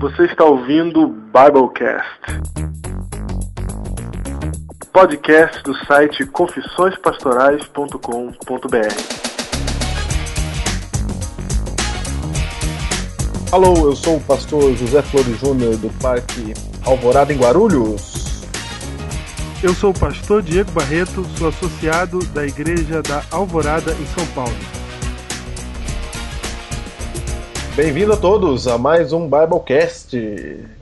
Você está ouvindo o Biblecast. Podcast do site confissõespastorais.com.br. Alô, eu sou o pastor José Flores Júnior do Parque Alvorada em Guarulhos. Eu sou o pastor Diego Barreto, sou associado da Igreja da Alvorada em São Paulo. Bem-vindo a todos a mais um Biblecast.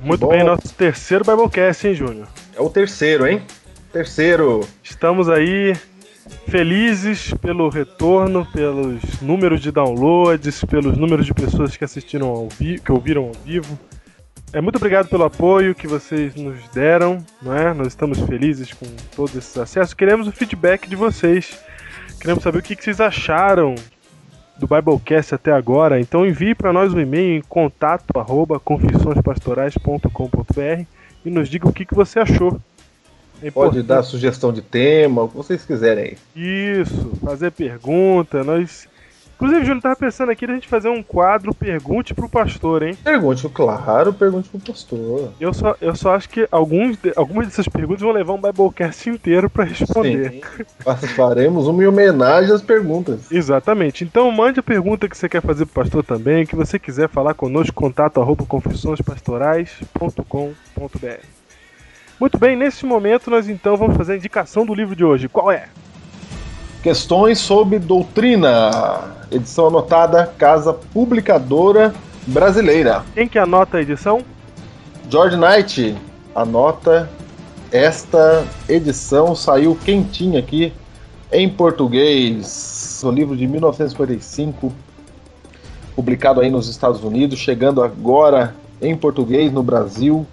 Muito Bom, bem, nosso terceiro Biblecast, hein, Júnior? É o terceiro, hein? Terceiro. Estamos aí felizes pelo retorno, pelos números de downloads, pelos números de pessoas que assistiram ao vivo, que ouviram ao vivo. É muito obrigado pelo apoio que vocês nos deram, não é? Nós estamos felizes com todos esses acessos. Queremos o feedback de vocês. Queremos saber o que que vocês acharam do Biblecast até agora. Então envie para nós um e-mail em contato arroba confissõespastorais.com.br e nos diga o que, que você achou. É Pode dar sugestão de tema, o que vocês quiserem. Isso, fazer pergunta. Nós. Inclusive, Júnior, tava pensando aqui da gente fazer um quadro Pergunte pro Pastor, hein? Pergunte, claro, pergunte pro pastor. Eu só, eu só acho que alguns, de- algumas dessas perguntas vão levar um Biblecast inteiro para responder. Sim. Faremos uma homenagem às perguntas. Exatamente. Então mande a pergunta que você quer fazer pro pastor também, que você quiser falar conosco, contato arroba confissõespastorais.com.br. Muito bem, nesse momento nós então vamos fazer a indicação do livro de hoje. Qual é? Questões sobre doutrina. Edição anotada Casa Publicadora Brasileira. Quem que anota a edição? George Knight anota esta edição saiu quentinha aqui em português, o livro de 1955, publicado aí nos Estados Unidos, chegando agora em português no Brasil,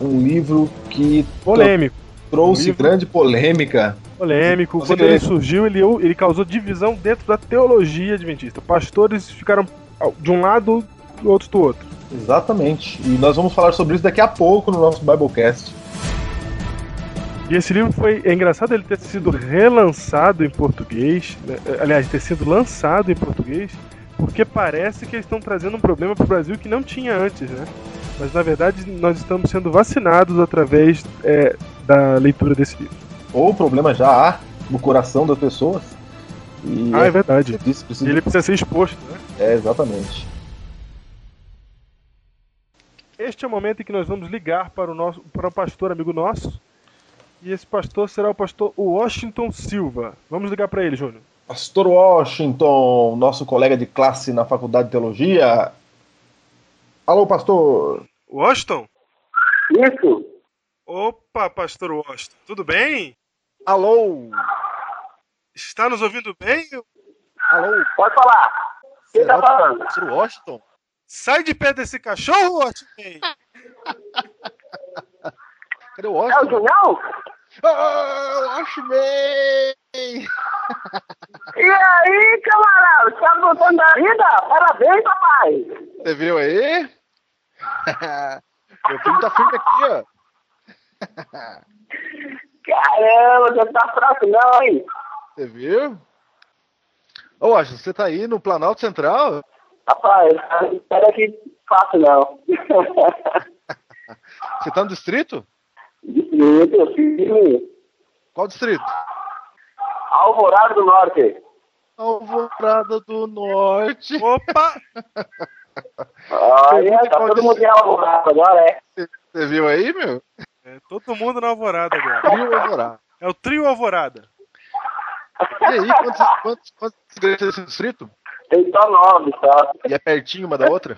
um livro que Polêmico. trouxe livro- grande polêmica. Polêmico. Quando ele surgiu, ele, ele causou divisão dentro da teologia adventista. Pastores ficaram de um lado e outros do outro. Exatamente. E nós vamos falar sobre isso daqui a pouco no nosso Biblecast. E esse livro foi. É engraçado ele ter sido relançado em português. né? Aliás, ter sido lançado em português. Porque parece que eles estão trazendo um problema para o Brasil que não tinha antes, né? Mas na verdade nós estamos sendo vacinados através é, da leitura desse livro. Ou o problema já há no coração das pessoas. E Ah, é verdade. Isso precisa E ele precisa ser exposto, né? É, exatamente. Este é o momento em que nós vamos ligar para o nosso para um pastor amigo nosso. E esse pastor será o pastor Washington Silva. Vamos ligar para ele, Júnior. Pastor Washington, nosso colega de classe na Faculdade de Teologia. Alô, pastor. Washington? Isso. Opa, pastor Washington. Tudo bem? Alô. Está nos ouvindo bem? Alô. Pode falar. Quem tá falando? Pastor Washington? Sai de perto desse cachorro, Washington! Cadê o É o Junião? Ah, Washington! E aí, camarada? Tá gostando da vida? Parabéns, papai. Você viu aí? Meu filho tá firme aqui, ó. Caramba, você tá fraco não, hein? Você viu? Ô, Washington, você tá aí no Planalto Central? Rapaz, espera que fácil não. Você tá no distrito? Distrito, filme. Qual distrito? Alvorada do Norte. Alvorada do Norte. Opa! Olha, tá todo mundo em Alvorada agora, é? Você viu aí, meu? É, todo mundo na alvorada agora. Trio Alvorada. É o trio alvorada. E aí, quantos, quantos, quantos igrejas tem esse distrito? Tem só nove, só. E é pertinho uma da outra?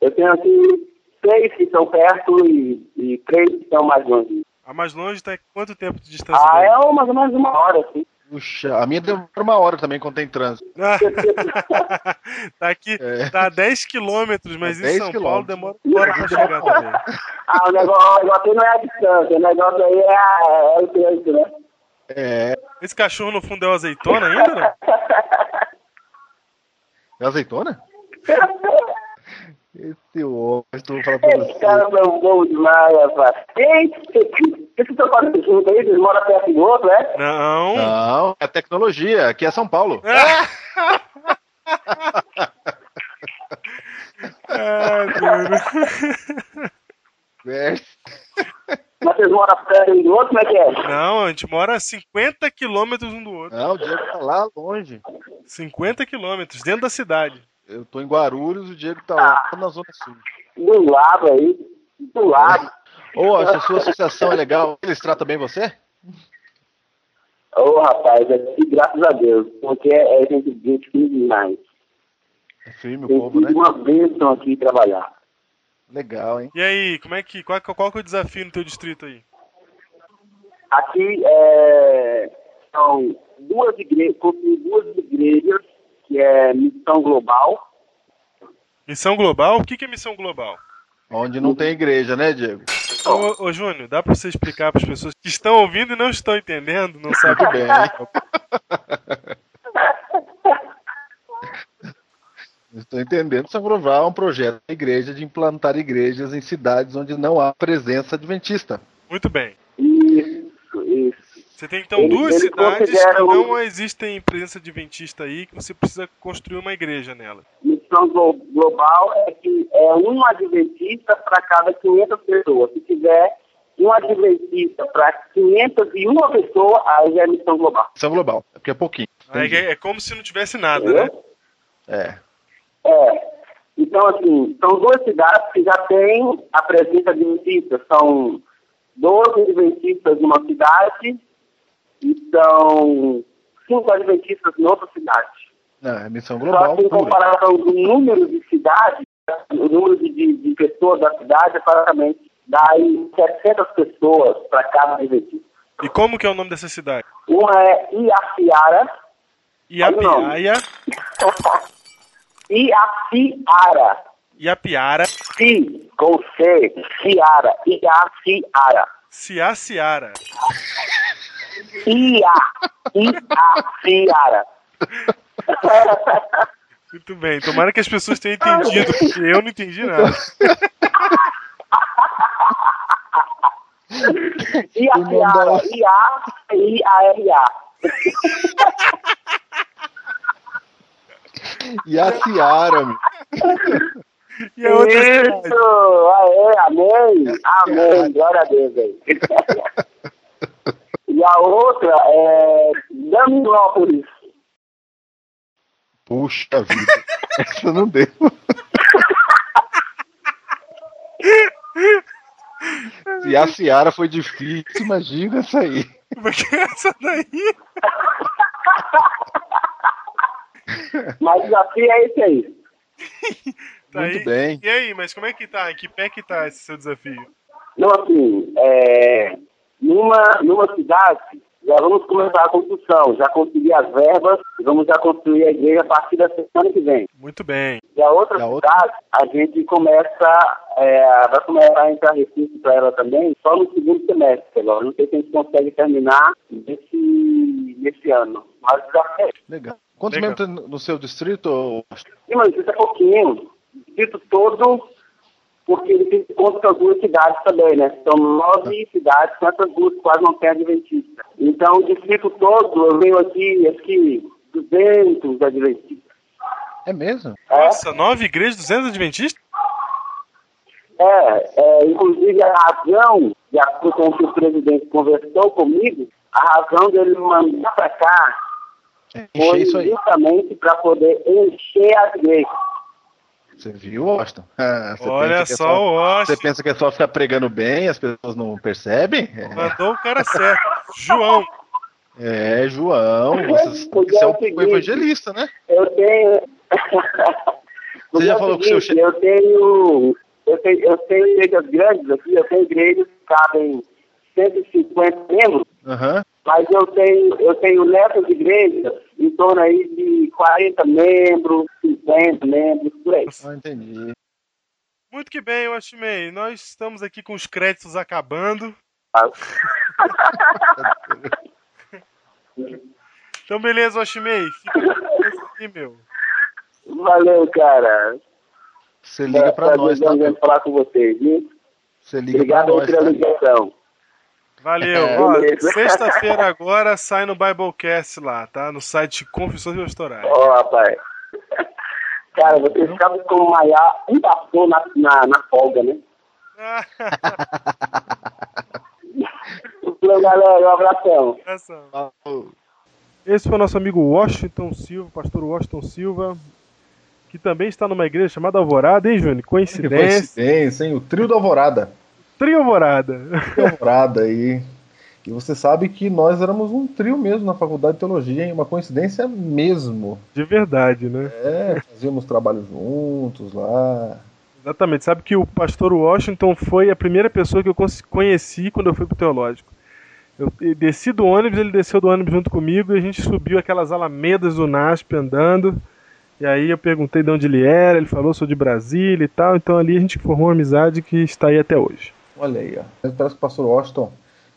Eu tenho aqui seis que estão perto e, e três que estão mais longe. A mais longe está em quanto tempo de distância? Ah, daí? é mais ou menos uma hora, assim. Puxa, a minha demora uma hora também quando tem trânsito. Ah, tá aqui, É. tá a 10 quilômetros, mas É em 10 São Paulo demora uma hora pra chegar também. Ah, o negócio, o negócio aí não é a distância, o negócio aí é, a- é o trânsito, né? É. Esse cachorro no fundo é o azeitona ainda, né? É azeitona? Esse Washington, vou falar pra Esse você. cara é bom demais, rapaz. Ei, esse teu fazendo junto aí, vocês moram perto do outro, né? Não. Não, é tecnologia. Aqui é São Paulo. Ah, Deus. Mas vocês moram perto um do outro, como é que é? Não, a gente mora a 50 quilômetros um do outro. Não, o Diego tá lá longe. 50 quilômetros, dentro da cidade. Eu tô em Guarulhos, o Diego tá lá na Zona Sul. Do lado aí. Do lado. Ô, essa sua associação é legal. Eles tratam bem você? Ô, rapaz, aqui, graças a Deus. Porque é gente, gente fina demais. É firme o Tem povo, né? uma bênção aqui trabalhar. Legal, hein? E aí, como é que. Qual, qual que é o desafio no teu distrito aí? Aqui é, são duas igrejas, duas igrejas, que é Missão Global. Missão global? O que que é missão global? Onde não tem igreja, né, Diego? Ô, ô Júnior, dá pra você explicar para as pessoas que estão ouvindo e não estão entendendo, não sabem Muito bem. Estou entendendo. São é um projeto da igreja de implantar igrejas em cidades onde não há presença adventista. Muito bem. Isso, isso. Você tem então Eles- duas eles cidades que consideram- não existem presença adventista aí, que você precisa construir uma igreja nela. Missão glo- Global é que é um adventista para cada 500 pessoas. Se tiver um adventista para 501 pessoas, aí já é Missão Global. São Global, é porque é pouquinho. É, é como se não tivesse nada, né? Entendeu? É. É. Então, assim, são duas cidades que já têm a presença adventista. São 12 adventistas numa cidade e são cinco adventistas em outra cidade. Não, é missão Só global que em pura. comparação do número de cidades, o número de, de, de pessoas da cidade é praticamente dá aí 700 pessoas para cada adventista. E como que é o nome dessa cidade? Uma é Iaciara, Iapiaia, Iaciara, Iapiara, Si, com C, Ciara, Iaciara. Ciaciara. Ia, Iaciara. Muito bem, tomara que as pessoas tenham entendido, porque eu não entendi nada. Iaciara, I-A-I-A-R-A. E a Ciara, meu. E a outra cidade? Isso! Aê, amém! Amém! Glória a Deus aí. E a outra é Daminópolis. Puxa vida. Essa não deu. Se a Ciara foi difícil, imagina essa aí. Como é que é essa daí? Mas o desafio é esse aí. Tá Muito aí. bem. E aí, mas como é que tá? Em que pé que tá esse seu desafio? Não, assim, é, numa, numa cidade, já vamos começar a construção. Já consegui as verbas, vamos já construir a igreja a partir da semana que vem. Muito bem. E a outra E a outra? cidade, a gente começa, é, vai começar a entrar recurso para ela também só no segundo semestre agora. Não sei se a gente consegue terminar nesse, nesse ano. Mas já é. Legal. Quantos membros no seu distrito? Sim, mas isso é pouquinho. O distrito todo, porque ele tem conta com as duas cidades também, né? São nove cidades, com essas duas quase não tem adventista. Então, o distrito todo, eu venho aqui, acho que 200 adventistas. É mesmo? É, Nossa, nove igrejas, 200 adventistas? é, é, inclusive a razão, de acordo com o que o presidente conversou comigo, a razão dele me mandar para cá Encher foi justamente para poder encher as igrejas. Você viu, Washington? Você Olha que é só o Você Washington. pensa que é só ficar pregando bem, as pessoas não percebem? Mandou o cara certo. João. É, é, João, você, você é é um o seguinte. evangelista, né? Eu tenho. Você já É falou que o seu seguinte, Eu tenho. Eu tenho, eu tenho igrejas grandes aqui, eu tenho igrejas que cabem 150 membros, Aham. mas eu tenho, eu tenho nessas igrejas em torno aí de 40 membros, 50 membros, por aí. Ah, entendi. Muito que bem, Washimei. Nós estamos aqui com os créditos acabando. Então, beleza, Washimei. Fica aí, meu. Valeu, cara. Você liga pra nós, tá? Falar com vocês, viu? Você liga Obrigado nós, pela tá? ligação. Valeu. É, Ó, sexta-feira agora sai no Biblecast lá, tá? No site Confissões Pastorais. Ó, rapaz. Cara, vocês sabem como malhar um pastor na, na, na folga, né? Valeu, galera. Um abração. Esse foi o nosso amigo Washington Silva, pastor Washington Silva, que também está numa igreja chamada Alvorada, hein, Júnior? Que Coincidência. coincidência, hein? O trio da Alvorada. Trio Alvorada. Trio da Alvorada aí. E você sabe que nós éramos um trio mesmo na faculdade de teologia, hein? Uma coincidência mesmo. De verdade, né? É, fazíamos trabalho juntos lá. Exatamente. Sabe que o pastor Washington foi a primeira pessoa que eu conheci quando eu fui pro teológico. Eu eu desci do ônibus, ele desceu do ônibus junto comigo e a gente subiu aquelas alamedas do NASP andando. E aí eu perguntei de onde ele era, ele falou sou de Brasília e tal. Então ali a gente formou uma amizade que está aí até hoje. Olha aí, ó. Parece que o pastor Washington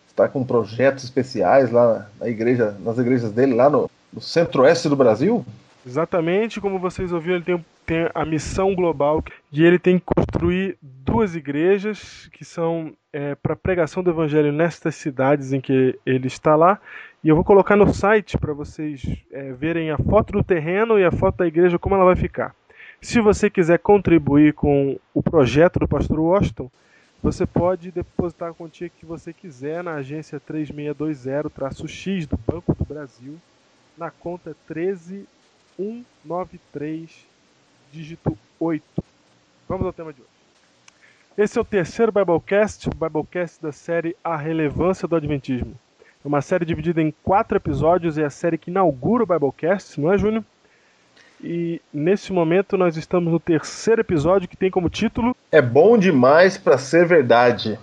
está com projetos especiais lá na igreja, nas igrejas dele, lá no, no centro-oeste do Brasil. Exatamente como vocês ouviram, ele tem, tem a missão global e ele tem que construir duas igrejas que são para pregação do evangelho nestas cidades em que ele está lá. E eu vou colocar no site para vocês é, verem a foto do terreno e a foto da igreja, como ela vai ficar. Se você quiser contribuir com o projeto do Pastor Washington, você pode depositar a quantia que você quiser na agência 3620-X do Banco do Brasil, na conta 13193, dígito 8. Vamos ao tema de hoje. Esse é o terceiro Biblecast, o Biblecast da série A Relevância do Adventismo. É uma série dividida em quatro episódios, é a série que inaugura o Biblecast, não é, Júnior? E nesse momento nós estamos no terceiro episódio que tem como título É bom demais para ser verdade.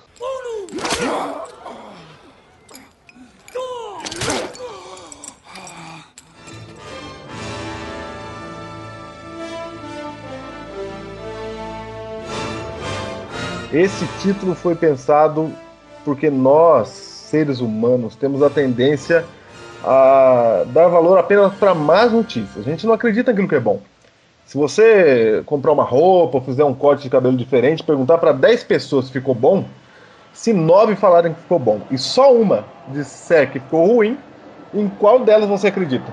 Esse título foi pensado porque nós, seres humanos, temos a tendência a dar valor apenas para más notícias. A gente não acredita naquilo que é bom. Se você comprar uma roupa ou fizer um corte de cabelo diferente, perguntar para 10 pessoas se ficou bom, se 9 falarem que ficou bom e só uma disser que ficou ruim, em qual delas você acredita?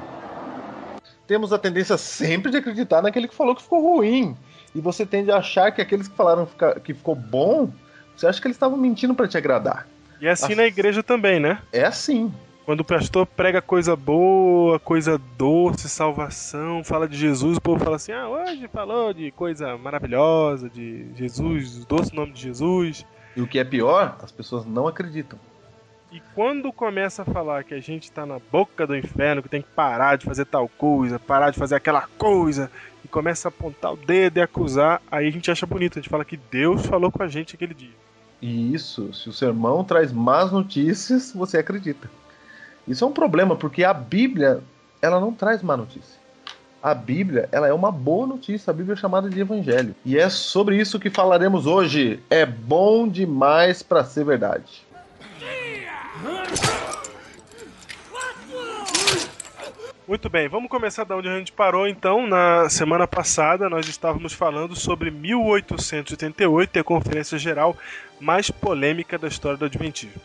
Temos a tendência sempre de acreditar naquele que falou que ficou ruim. E você tende a achar que aqueles que falaram que ficou bom, você acha que eles estavam mentindo para te agradar. E é assim Nossa. na igreja também, né? É assim. Quando o pastor prega coisa boa, coisa doce, salvação, fala de Jesus, o povo fala assim: ah, hoje falou de coisa maravilhosa, de Jesus, o doce nome de Jesus. E o que é pior, as pessoas não acreditam. E quando começa a falar que a gente tá na boca do inferno, que tem que parar de fazer tal coisa, parar de fazer aquela coisa, e começa a apontar o dedo e acusar, aí a gente acha bonito, a gente fala que Deus falou com a gente aquele dia. E isso, se o sermão traz más notícias, você acredita. Isso é um problema, porque a Bíblia, ela não traz má notícia. A Bíblia, ela é uma boa notícia, a Bíblia é chamada de evangelho. E é sobre isso que falaremos hoje. É bom demais para ser verdade. Muito bem, vamos começar da onde a gente parou então. Na semana passada nós estávamos falando sobre 1888 e a conferência geral mais polêmica da história do Adventismo.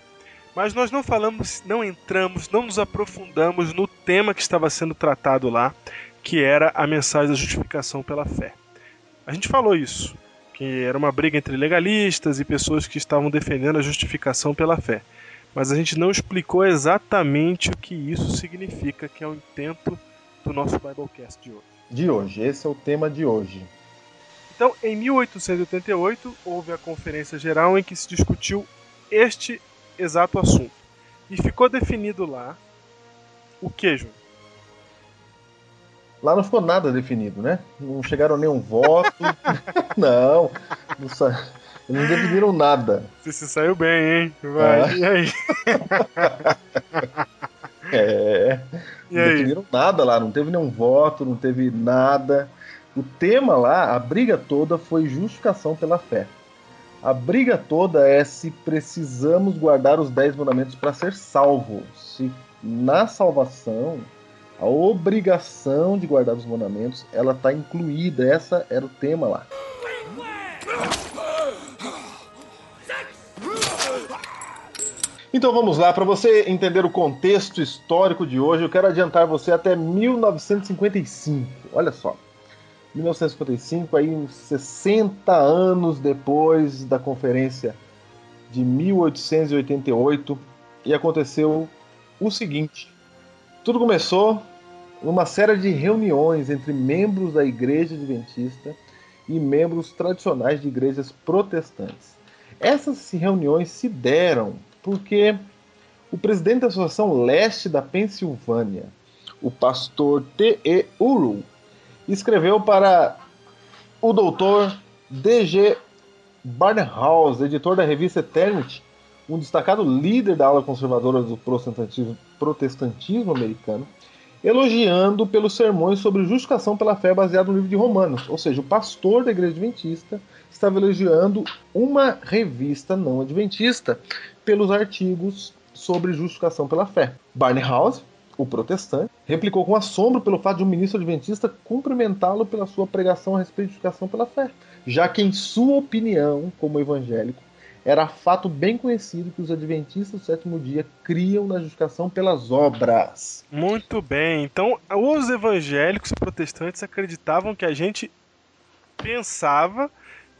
Mas nós não falamos, não entramos, não nos aprofundamos no tema que estava sendo tratado lá, que era a mensagem da justificação pela fé. A gente falou isso, que era uma briga entre legalistas e pessoas que estavam defendendo a justificação pela fé mas a gente não explicou exatamente o que isso significa, que é o intento do nosso Biblecast de hoje. De hoje, esse é o tema de hoje. Então, em 1888, houve a Conferência Geral em que se discutiu este exato assunto. E ficou definido lá o que, Júnior? Lá não ficou nada definido, né? Não chegaram nenhum voto. não, não, sa... Não definiram nada. Você se saiu bem, hein? Vai, Ah. e aí? É. E Não aí? definiram nada lá, não teve nenhum voto, não teve nada. O tema lá, a briga toda foi justificação pela fé. A briga toda é se precisamos guardar os dez mandamentos para ser salvo. Se na salvação a obrigação de guardar os mandamentos ela está incluída. Essa era o tema lá. Então vamos lá, para você entender o contexto histórico de hoje, eu quero adiantar você até 1955. Olha só. 1955, aí uns 60 anos depois da conferência de 1888, e aconteceu o seguinte: tudo começou numa série de reuniões entre membros da Igreja Adventista e membros tradicionais de igrejas protestantes. Essas reuniões se deram porque o presidente da Associação Leste da Pensilvânia, o pastor T.E. Uru, escreveu para o doutor D.G. Barnhouse, editor da revista Eternity, um destacado líder da ala conservadora do protestantismo, protestantismo americano, elogiando pelos sermões sobre justificação pela fé baseado no livro de Romanos. Ou seja, o pastor da igreja adventista estava elogiando uma revista não adventista pelos artigos sobre justificação pela fé. Barnhouse, o protestante, replicou com assombro pelo fato de um ministro adventista cumprimentá-lo pela sua pregação a respeito de justificação pela fé, já que, em sua opinião, como evangélico, era fato bem conhecido que os adventistas do sétimo dia criam na justificação pelas obras. Muito bem. Então, os evangélicos protestantes acreditavam que a gente pensava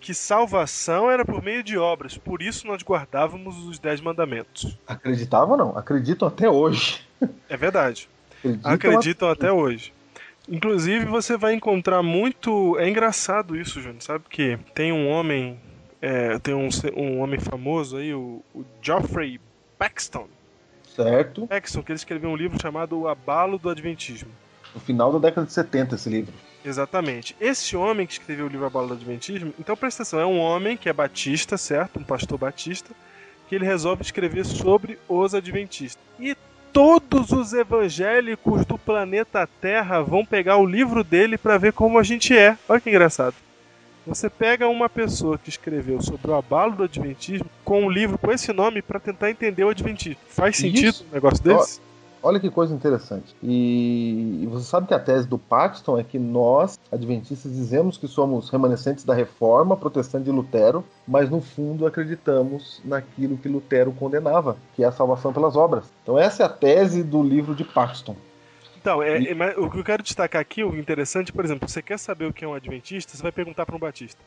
que salvação era por meio de obras, por isso nós guardávamos os dez mandamentos. Acreditavam não, acreditam até hoje. É verdade. Acreditam, acreditam a... até hoje. Inclusive, você vai encontrar muito. É engraçado isso, Júnior. Sabe que tem um homem é, tem um, um homem famoso aí, o, o Geoffrey Paxton. Certo. Paxton, que ele escreveu um livro chamado O Abalo do Adventismo. No final da década de 70, esse livro. Exatamente. Esse homem que escreveu o livro Abalo do Adventismo, então presta atenção, é um homem que é batista, certo? Um pastor batista, que ele resolve escrever sobre os adventistas. E todos os evangélicos do planeta Terra vão pegar o livro dele para ver como a gente é. Olha que engraçado. Você pega uma pessoa que escreveu sobre o abalo do Adventismo com um livro com esse nome para tentar entender o Adventismo. Faz sentido Isso. um negócio desse? Olha que coisa interessante. E, você sabe que a tese do Paxton é que nós, adventistas, dizemos que somos remanescentes da reforma protestante de Lutero, mas no fundo acreditamos naquilo que Lutero condenava, que é a salvação pelas obras. Então essa é a tese do livro de Paxton. Então, é, é, o que eu quero destacar aqui, o interessante, por exemplo, você quer saber o que é um adventista, você vai perguntar para um batista.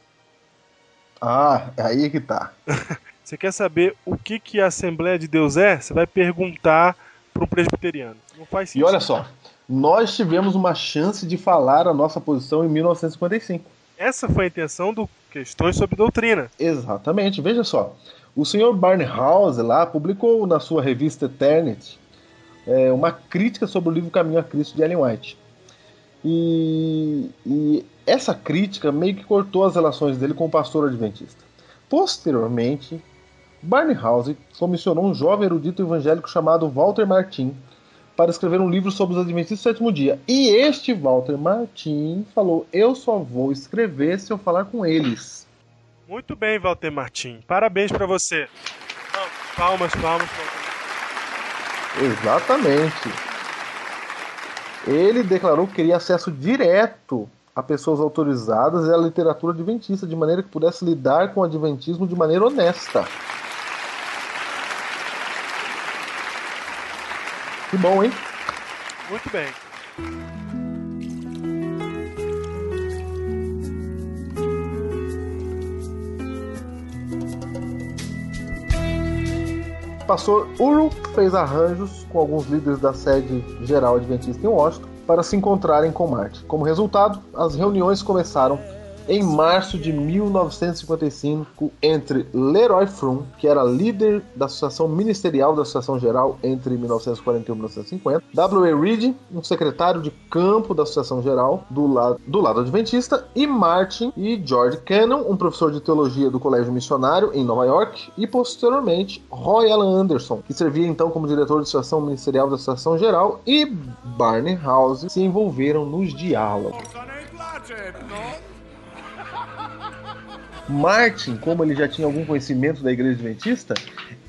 Ah, é aí que tá. você quer saber o que, que a Assembleia de Deus é, você vai perguntar para um presbiteriano. Não faz sentido. E olha só, nós tivemos uma chance de falar a nossa posição em 1955. Essa foi a intenção do Questões sobre Doutrina. Exatamente, veja só. O senhor Barnhouse lá publicou na sua revista Eternity é, uma crítica sobre o livro Caminho a Cristo de Ellen White. E, e, essa crítica meio que cortou as relações dele com o pastor adventista. Posteriormente, Barnhouse comissionou um jovem erudito evangélico chamado Walter Martin para escrever um livro sobre os adventistas do sétimo dia. E este Walter Martin falou: Eu só vou escrever se eu falar com eles. Muito bem, Walter Martin. Parabéns para você. Palmas, palmas. palmas. Exatamente. Ele declarou que queria acesso direto a pessoas autorizadas e à literatura adventista, de maneira que pudesse lidar com o adventismo de maneira honesta. Que bom, hein? Muito bem. pastor Uru fez arranjos com alguns líderes da sede geral adventista em Washington para se encontrarem com Marte. Como resultado, as reuniões começaram em março de 1955 entre Leroy Froome, que era líder da Associação Ministerial da Associação Geral entre 1941 e 1950, W.A. Reed, um secretário de campo da Associação Geral do lado, do lado adventista, e Martin e George Cannon, um professor de teologia do Colégio Missionário em Nova York, e posteriormente Roy Alan Anderson, que servia então como diretor de Associação Ministerial da Associação Geral, e Barney House se envolveram nos diálogos. Martin, como ele já tinha algum conhecimento da igreja adventista,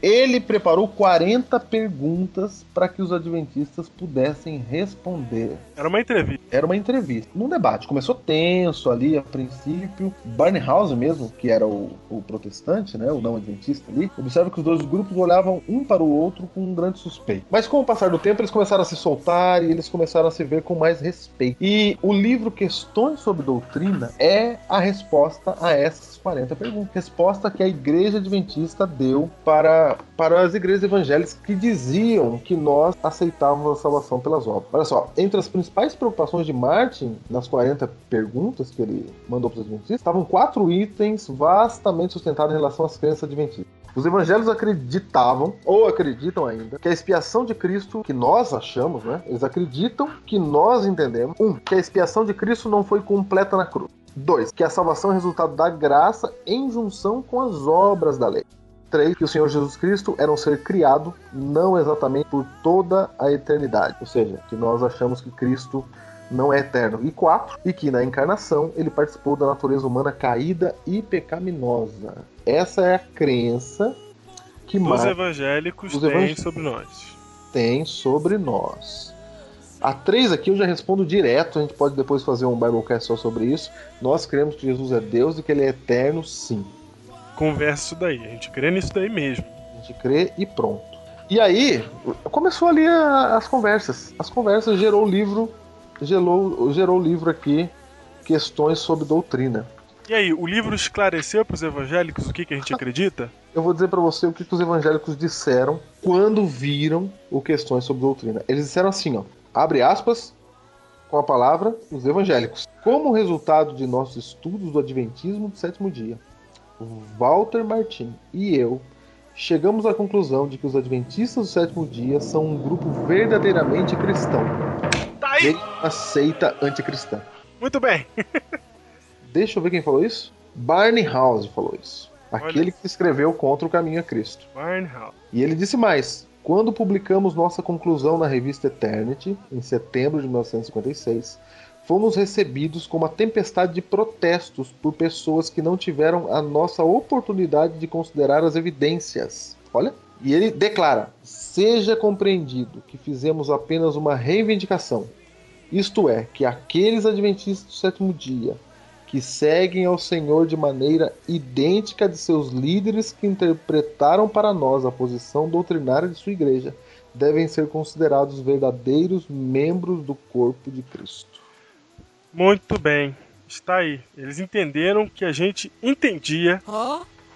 Ele preparou 40 perguntas para que os adventistas pudessem responder. Era uma entrevista. Era uma entrevista. Num debate. Começou tenso ali a princípio. Barnhouse mesmo, que era o, o protestante, né? O não adventista ali, observa que os dois grupos olhavam um para o outro com um grande suspeito. Mas com o passar do tempo, eles começaram a se soltar e eles começaram a se ver com mais respeito. E o livro Questões sobre Doutrina é a resposta a essas 40 perguntas. Resposta que a igreja adventista deu para, para as igrejas evangélicas que diziam que nós aceitávamos a salvação pelas obras. Olha só, entre as principais preocupações de Martin, nas 40 perguntas que ele mandou para os adventistas, estavam quatro itens vastamente sustentados em relação às crenças adventistas. Os evangelhos acreditavam, ou acreditam ainda, que a expiação de Cristo, que nós achamos, né? Eles acreditam que nós entendemos. Um, que a expiação de Cristo não foi completa na cruz. Dois, que a salvação é resultado da graça em junção com as obras da lei. 3, que o Senhor Jesus Cristo era um ser criado, não exatamente por toda a eternidade. Ou seja, que nós achamos que Cristo não é eterno. E 4, e que na encarnação ele participou da natureza humana caída e pecaminosa. Essa é a crença que Os Mar- evangélicos Os têm sobre nós. tem sobre nós. A 3 aqui eu já respondo direto, a gente pode depois fazer um Biblecast só sobre isso. Nós cremos que Jesus é Deus e que ele é eterno, sim. Conversa isso daí. A gente crê nisso daí mesmo. A gente crê e pronto. E aí, começou ali a- as conversas. As conversas gerou o livro, gerou, gerou o livro aqui, Questões sobre Doutrina. E aí, o livro esclareceu para os evangélicos o que, que a gente acredita? Eu vou dizer pra você o que, que os evangélicos disseram quando viram o Questões sobre Doutrina. Eles disseram assim, ó, abre aspas, com a palavra, os evangélicos. Como resultado de nossos estudos do Adventismo do sétimo dia, Walter Martin e eu chegamos à conclusão de que os Adventistas do sétimo dia são um grupo verdadeiramente cristão. Tá aí! Uma seita anticristã. Muito bem. Deixa eu ver quem falou isso. Barney House falou isso. Aquele que escreveu Contra o Caminho a Cristo. Barnhouse. E ele disse mais: quando publicamos nossa conclusão na revista Eternity, em setembro de 1956, fomos recebidos com uma tempestade de protestos por pessoas que não tiveram a nossa oportunidade de considerar as evidências. Olha. E ele declara: seja compreendido que fizemos apenas uma reivindicação. Isto é, que aqueles adventistas do sétimo dia que seguem ao Senhor de maneira idêntica de seus líderes que interpretaram para nós a posição doutrinária de sua igreja, devem ser considerados verdadeiros membros do corpo de Cristo. Muito bem. Está aí. Eles entenderam que a gente entendia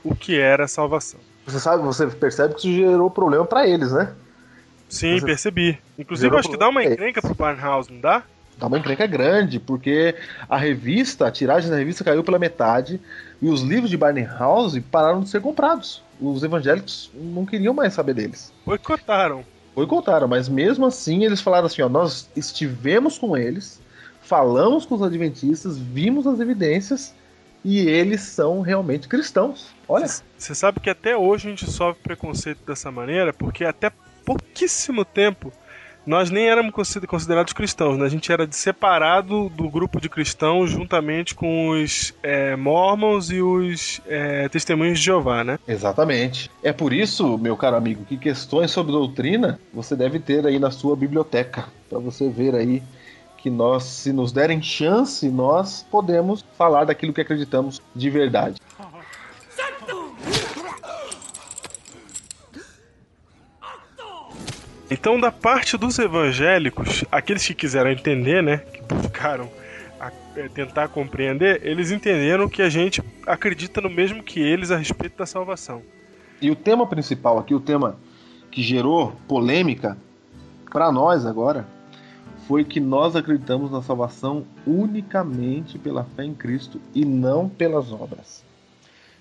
o que era a salvação. Você sabe, você percebe que isso gerou problema para eles, né? Sim, Você- percebi. Inclusive, Gerou acho que dá uma encrenca pro Barnhouse, não dá? Dá uma encrenca grande, porque a revista, a tiragem da revista caiu pela metade e os livros de Barnhouse pararam de ser comprados. Os evangélicos não queriam mais saber deles. Boicotaram. boicotaram, mas mesmo assim eles falaram assim: ó, nós estivemos com eles, falamos com os adventistas, vimos as evidências e eles são realmente cristãos. Olha, Você sabe que até hoje a gente sofre preconceito dessa maneira, porque até pouquíssimo tempo nós nem éramos consider- considerados cristãos, né? a gente era de- separado do grupo de cristãos juntamente com os é, mormons e os é, testemunhos de Jeová, né? exatamente. É por isso, meu caro amigo, que questões sobre doutrina você deve ter aí na sua biblioteca, para você ver aí que nós, se nos derem chance, nós podemos falar daquilo que acreditamos de verdade. Então, da parte dos evangélicos, aqueles que quiseram entender, né, que buscaram a- é, tentar compreender, eles entenderam que a gente acredita no mesmo que eles a respeito da salvação. E o tema principal aqui, o tema que gerou polêmica para nós agora, foi que nós acreditamos na salvação unicamente pela fé em Cristo e não pelas obras.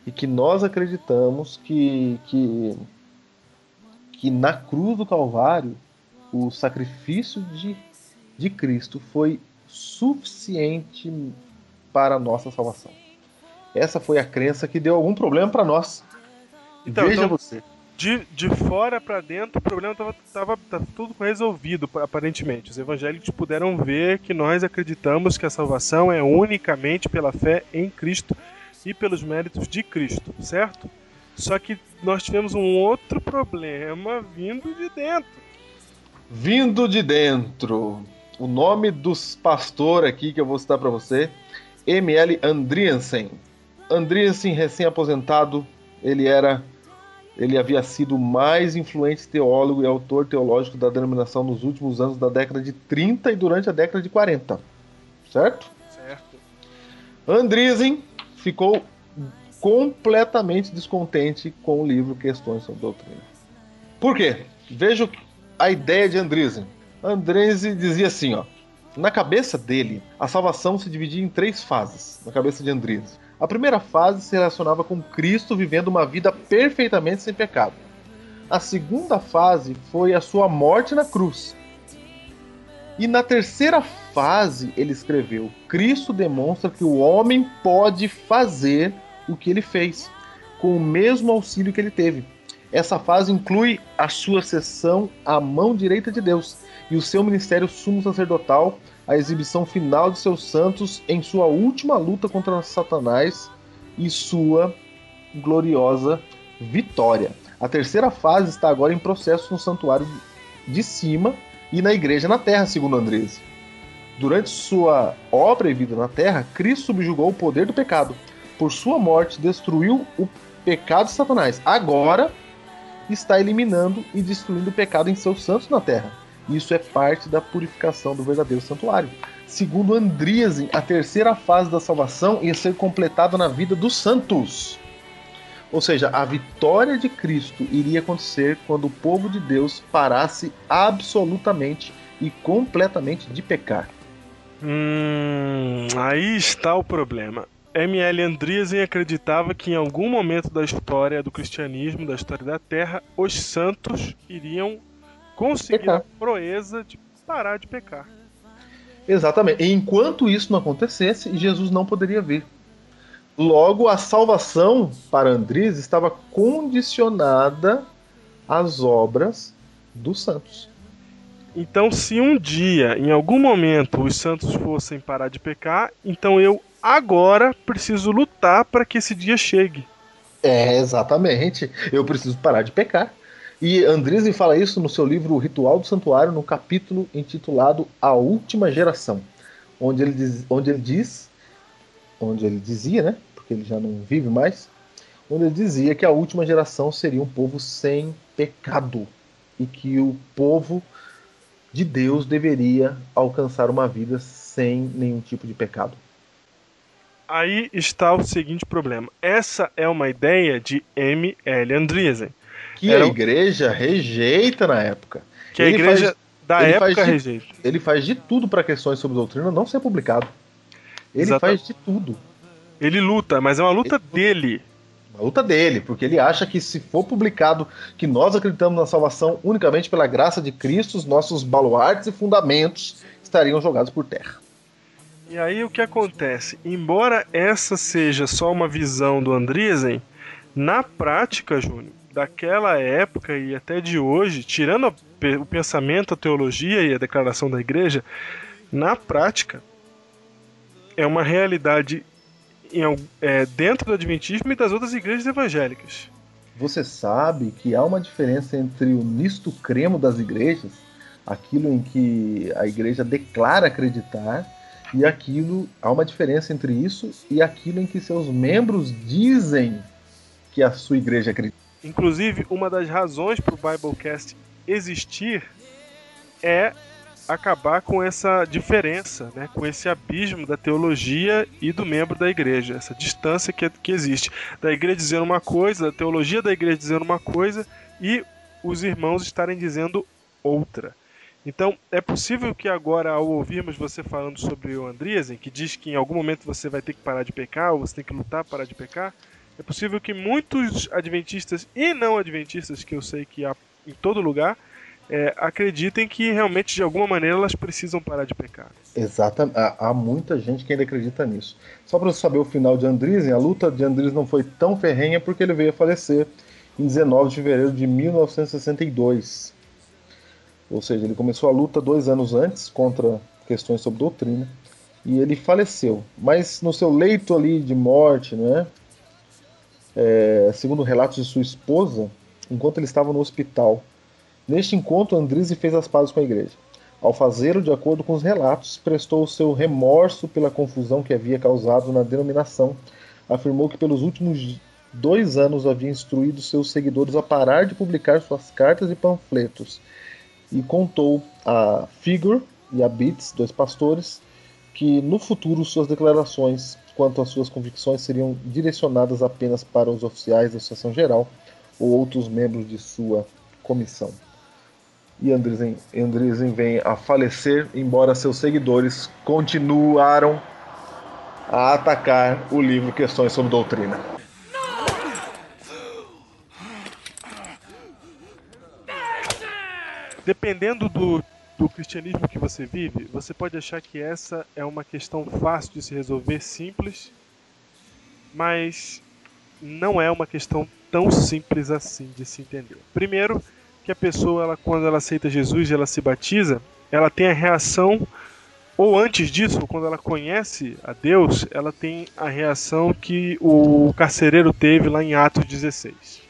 E que nós acreditamos que, que, que na cruz do Calvário o sacrifício de, de Cristo foi suficiente para a nossa salvação. Essa foi a crença que deu algum problema para nós. Então, Veja então- você. De, de fora pra dentro, o problema tava, tava, tava tudo resolvido, aparentemente. Os evangélicos puderam ver que nós acreditamos que a salvação é unicamente pela fé em Cristo e pelos méritos de Cristo, certo? Só que nós tivemos um outro problema vindo de dentro. Vindo de dentro. O nome dos pastor aqui que eu vou citar para você, M.L. Andriensen. Andriensen, recém-aposentado, ele era ele havia sido o mais influente teólogo e autor teológico da denominação nos últimos anos da década de 30 e durante a década de 40. Certo? Certo. Andriessen ficou completamente descontente com o livro Questões sobre Doutrina. Por quê? Veja a ideia de Andriessen. Andriessen dizia assim, ó. Na cabeça dele, a salvação se dividia em três fases, na cabeça de Andriessen. A primeira fase se relacionava com Cristo vivendo uma vida perfeitamente sem pecado. A segunda fase foi a sua morte na cruz. E na terceira fase, ele escreveu: Cristo demonstra que o homem pode fazer o que ele fez, com o mesmo auxílio que ele teve. Essa fase inclui a sua sessão à mão direita de Deus e o seu ministério sumo sacerdotal, a exibição final de seus santos em sua última luta contra Satanás e sua gloriosa vitória. A terceira fase está agora em processo no santuário de cima e na igreja na terra, segundo Andrés. Durante sua obra e vida na terra, Cristo subjugou o poder do pecado. Por sua morte, destruiu o pecado de Satanás. Agora está eliminando e destruindo o pecado em seus santos na terra. Isso é parte da purificação do verdadeiro santuário. Segundo Andriesen, a terceira fase da salvação ia ser completada na vida dos santos. Ou seja, a vitória de Cristo iria acontecer quando o povo de Deus parasse absolutamente e completamente de pecar. Hum, aí está o problema. M.L. Andreessen acreditava que em algum momento da história do cristianismo, da história da Terra, os santos iriam conseguir pecar. a proeza de parar de pecar. Exatamente. E enquanto isso não acontecesse, Jesus não poderia vir. Logo, a salvação para Andriz estava condicionada às obras dos santos. Então, se um dia, em algum momento, os santos fossem parar de pecar, então eu agora preciso lutar para que esse dia chegue. É, exatamente. Eu preciso parar de pecar. E Andresen fala isso no seu livro O Ritual do Santuário, no capítulo intitulado A Última Geração, onde ele diz, onde ele diz, onde ele dizia, né? Porque ele já não vive mais, onde ele dizia que a última geração seria um povo sem pecado e que o povo de Deus deveria alcançar uma vida sem nenhum tipo de pecado. Aí está o seguinte problema. Essa é uma ideia de M. L. Andreessen que Era... a igreja rejeita na época. Que ele a igreja faz, da época de, rejeita. Ele faz de tudo para questões sobre doutrina não ser publicado. Ele Exatamente. faz de tudo. Ele luta, mas é uma luta ele... dele. Uma luta dele, porque ele acha que se for publicado que nós acreditamos na salvação unicamente pela graça de Cristo, os nossos baluartes e fundamentos estariam jogados por terra. E aí o que acontece? Embora essa seja só uma visão do Andriessen, na prática, Júnior, daquela época e até de hoje, tirando o pensamento, a teologia e a declaração da igreja, na prática é uma realidade em, é, dentro do Adventismo e das outras igrejas evangélicas. Você sabe que há uma diferença entre o nisto cremo das igrejas, aquilo em que a igreja declara acreditar, e aquilo há uma diferença entre isso e aquilo em que seus membros dizem que a sua igreja acredita. Inclusive, uma das razões para o Biblecast existir é acabar com essa diferença, né, com esse abismo da teologia e do membro da igreja, essa distância que, que existe da igreja dizendo uma coisa, da teologia da igreja dizendo uma coisa e os irmãos estarem dizendo outra. Então, é possível que agora, ao ouvirmos você falando sobre o Andriesen, que diz que em algum momento você vai ter que parar de pecar, ou você tem que lutar para parar de pecar, é possível que muitos adventistas e não adventistas, que eu sei que há em todo lugar, é, acreditem que realmente de alguma maneira elas precisam parar de pecar. Exatamente. Há muita gente que ainda acredita nisso. Só para saber o final de Andriesen, a luta de Andriesen não foi tão ferrenha porque ele veio a falecer em 19 de fevereiro de 1962. Ou seja, ele começou a luta dois anos antes contra questões sobre doutrina e ele faleceu. Mas no seu leito ali de morte, né? É, segundo relatos de sua esposa, enquanto ele estava no hospital. Neste encontro, Andrise fez as pazes com a igreja. Ao fazê-lo, de acordo com os relatos, prestou seu remorso pela confusão que havia causado na denominação. Afirmou que pelos últimos dois anos havia instruído seus seguidores a parar de publicar suas cartas e panfletos. E contou a Figure e a Beats, dois pastores, que no futuro suas declarações quanto às suas convicções seriam direcionadas apenas para os oficiais da Associação Geral ou outros membros de sua comissão e Andresen, Andresen vem a falecer, embora seus seguidores continuaram a atacar o livro Questões sobre Doutrina. Dependendo do, do cristianismo que você vive, você pode achar que essa é uma questão fácil de se resolver, simples, mas não é uma questão tão simples assim de se entender. Primeiro, que a pessoa, ela, quando ela aceita Jesus e ela se batiza, ela tem a reação, ou antes disso, quando ela conhece a Deus, ela tem a reação que o carcereiro teve lá em Atos 16.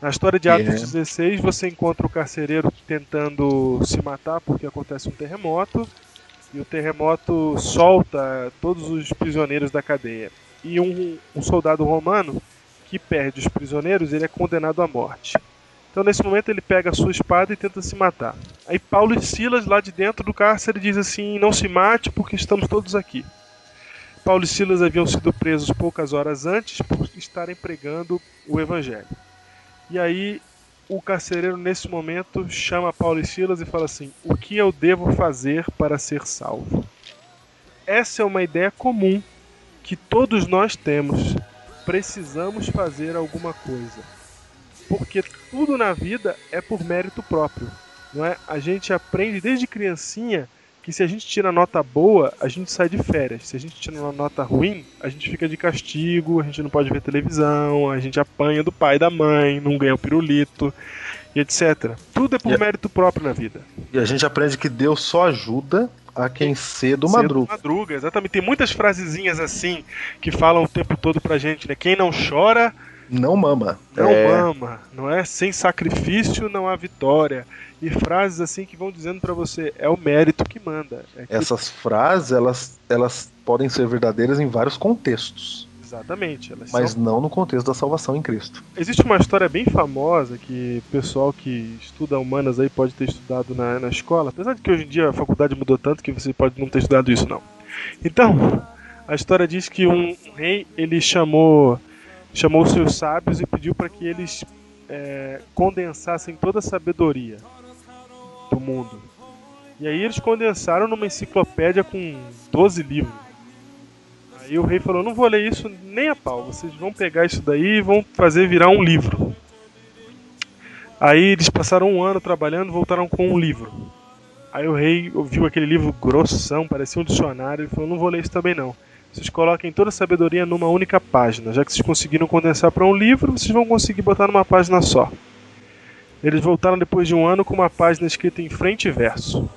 Na história de Atos yeah. 16, você encontra o carcereiro tentando se matar porque acontece um terremoto, e o terremoto solta todos os prisioneiros da cadeia. E um, um soldado romano que perde os prisioneiros, ele é condenado à morte. Então, nesse momento, ele pega a sua espada e tenta se matar. Aí, Paulo e Silas, lá de dentro do cárcere, diz assim: Não se mate, porque estamos todos aqui. Paulo e Silas haviam sido presos poucas horas antes por estarem pregando o evangelho. E aí, o carcereiro, nesse momento, chama Paulo e Silas e fala assim: O que eu devo fazer para ser salvo? Essa é uma ideia comum que todos nós temos. Precisamos fazer alguma coisa porque tudo na vida é por mérito próprio. Não é? A gente aprende desde criancinha que se a gente tira nota boa, a gente sai de férias. Se a gente tira uma nota ruim, a gente fica de castigo, a gente não pode ver televisão, a gente apanha do pai e da mãe, não ganha o pirulito e etc. Tudo é por e mérito próprio na vida. E a gente aprende que Deus só ajuda a quem cedo, cedo madruga. madruga. Exatamente. Tem muitas frasezinhas assim que falam o tempo todo pra gente, né? Quem não chora não mama. Não é... mama, não é? Sem sacrifício não há vitória. E frases assim que vão dizendo para você, é o mérito que manda. É que... Essas frases, elas, elas podem ser verdadeiras em vários contextos. Exatamente. mas são... não no contexto da salvação em Cristo. Existe uma história bem famosa que o pessoal que estuda humanas aí pode ter estudado na, na escola, apesar de que hoje em dia a faculdade mudou tanto que você pode não ter estudado isso não. Então, a história diz que um rei ele chamou chamou seus sábios e pediu para que eles é, condensassem toda a sabedoria do mundo. E aí eles condensaram numa enciclopédia com 12 livros. Aí o rei falou: Não vou ler isso nem a pau, vocês vão pegar isso daí e vão fazer virar um livro. Aí eles passaram um ano trabalhando voltaram com um livro. Aí o rei ouviu aquele livro grossão, parecia um dicionário, e falou: Não vou ler isso também não. Vocês coloquem toda a sabedoria numa única página. Já que vocês conseguiram condensar para um livro, vocês vão conseguir botar numa página só. Eles voltaram depois de um ano com uma página escrita em frente e verso.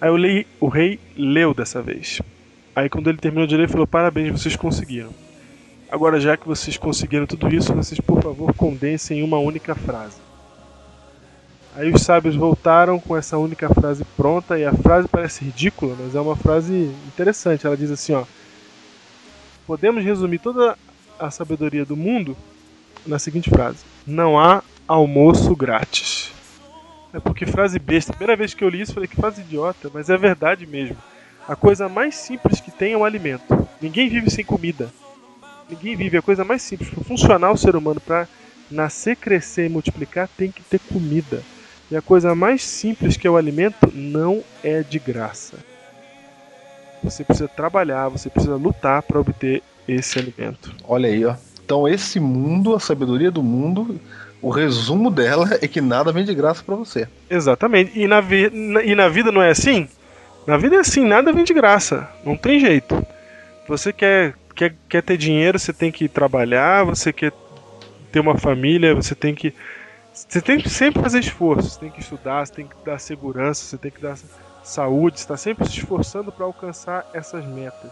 Aí li, o rei leu dessa vez. Aí quando ele terminou de ler, falou: Parabéns, vocês conseguiram. Agora, já que vocês conseguiram tudo isso, vocês por favor condensem em uma única frase. Aí os sábios voltaram com essa única frase pronta e a frase parece ridícula, mas é uma frase interessante. Ela diz assim, ó: Podemos resumir toda a sabedoria do mundo na seguinte frase: Não há almoço grátis. É porque frase besta. Primeira vez que eu li isso, falei que frase idiota, mas é verdade mesmo. A coisa mais simples que tem é o alimento. Ninguém vive sem comida. Ninguém vive. A coisa mais simples para funcionar o ser humano, para nascer, crescer e multiplicar, tem que ter comida. E a coisa mais simples que é o alimento não é de graça. Você precisa trabalhar, você precisa lutar para obter esse alimento. Olha aí, ó. Então esse mundo, a sabedoria do mundo, o resumo dela é que nada vem de graça para você. Exatamente. E na, vi na, e na vida não é assim? Na vida é assim, nada vem de graça. Não tem jeito. Você quer, quer, quer ter dinheiro, você tem que trabalhar, você quer ter uma família, você tem que. Você tem que sempre fazer esforço, você tem que estudar, você tem que dar segurança, você tem que dar saúde, está sempre se esforçando para alcançar essas metas.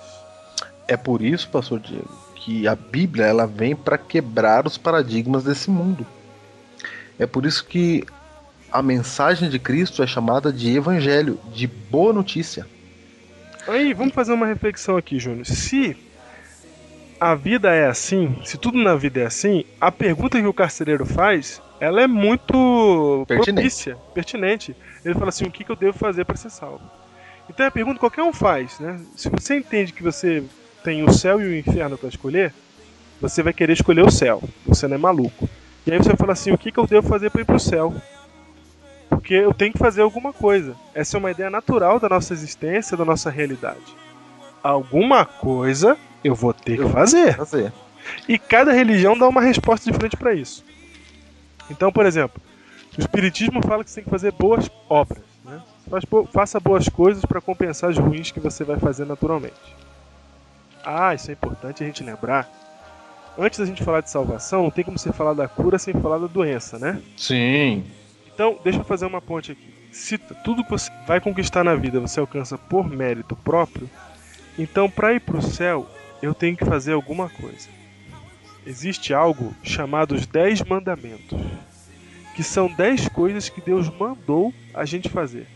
É por isso, pastor Diego, que a Bíblia ela vem para quebrar os paradigmas desse mundo. É por isso que a mensagem de Cristo é chamada de evangelho, de boa notícia. Aí, vamos fazer uma reflexão aqui, Júnior. Se a vida é assim, se tudo na vida é assim, a pergunta que o carcereiro faz, ela é muito Pertinente. propícia, pertinente. Ele fala assim, o que, que eu devo fazer para ser salvo? Então é a pergunta que qualquer um faz, né? Se você entende que você tem o céu e o inferno para escolher, você vai querer escolher o céu. Você não é maluco. E aí você vai falar assim, o que, que eu devo fazer para ir pro céu? Porque eu tenho que fazer alguma coisa. Essa é uma ideia natural da nossa existência, da nossa realidade. Alguma coisa eu vou ter que fazer. Fazer. E cada religião dá uma resposta diferente para isso. Então, por exemplo, o Espiritismo fala que você tem que fazer boas obras. Né? Bo- faça boas coisas para compensar as ruins que você vai fazer naturalmente. Ah, isso é importante a gente lembrar. Antes da gente falar de salvação, não tem como você falar da cura sem falar da doença, né? Sim. Então, deixa eu fazer uma ponte aqui. Se tudo que você vai conquistar na vida você alcança por mérito próprio, então para ir para o céu, eu tenho que fazer alguma coisa. Existe algo chamado os Dez Mandamentos, que são dez coisas que Deus mandou a gente fazer.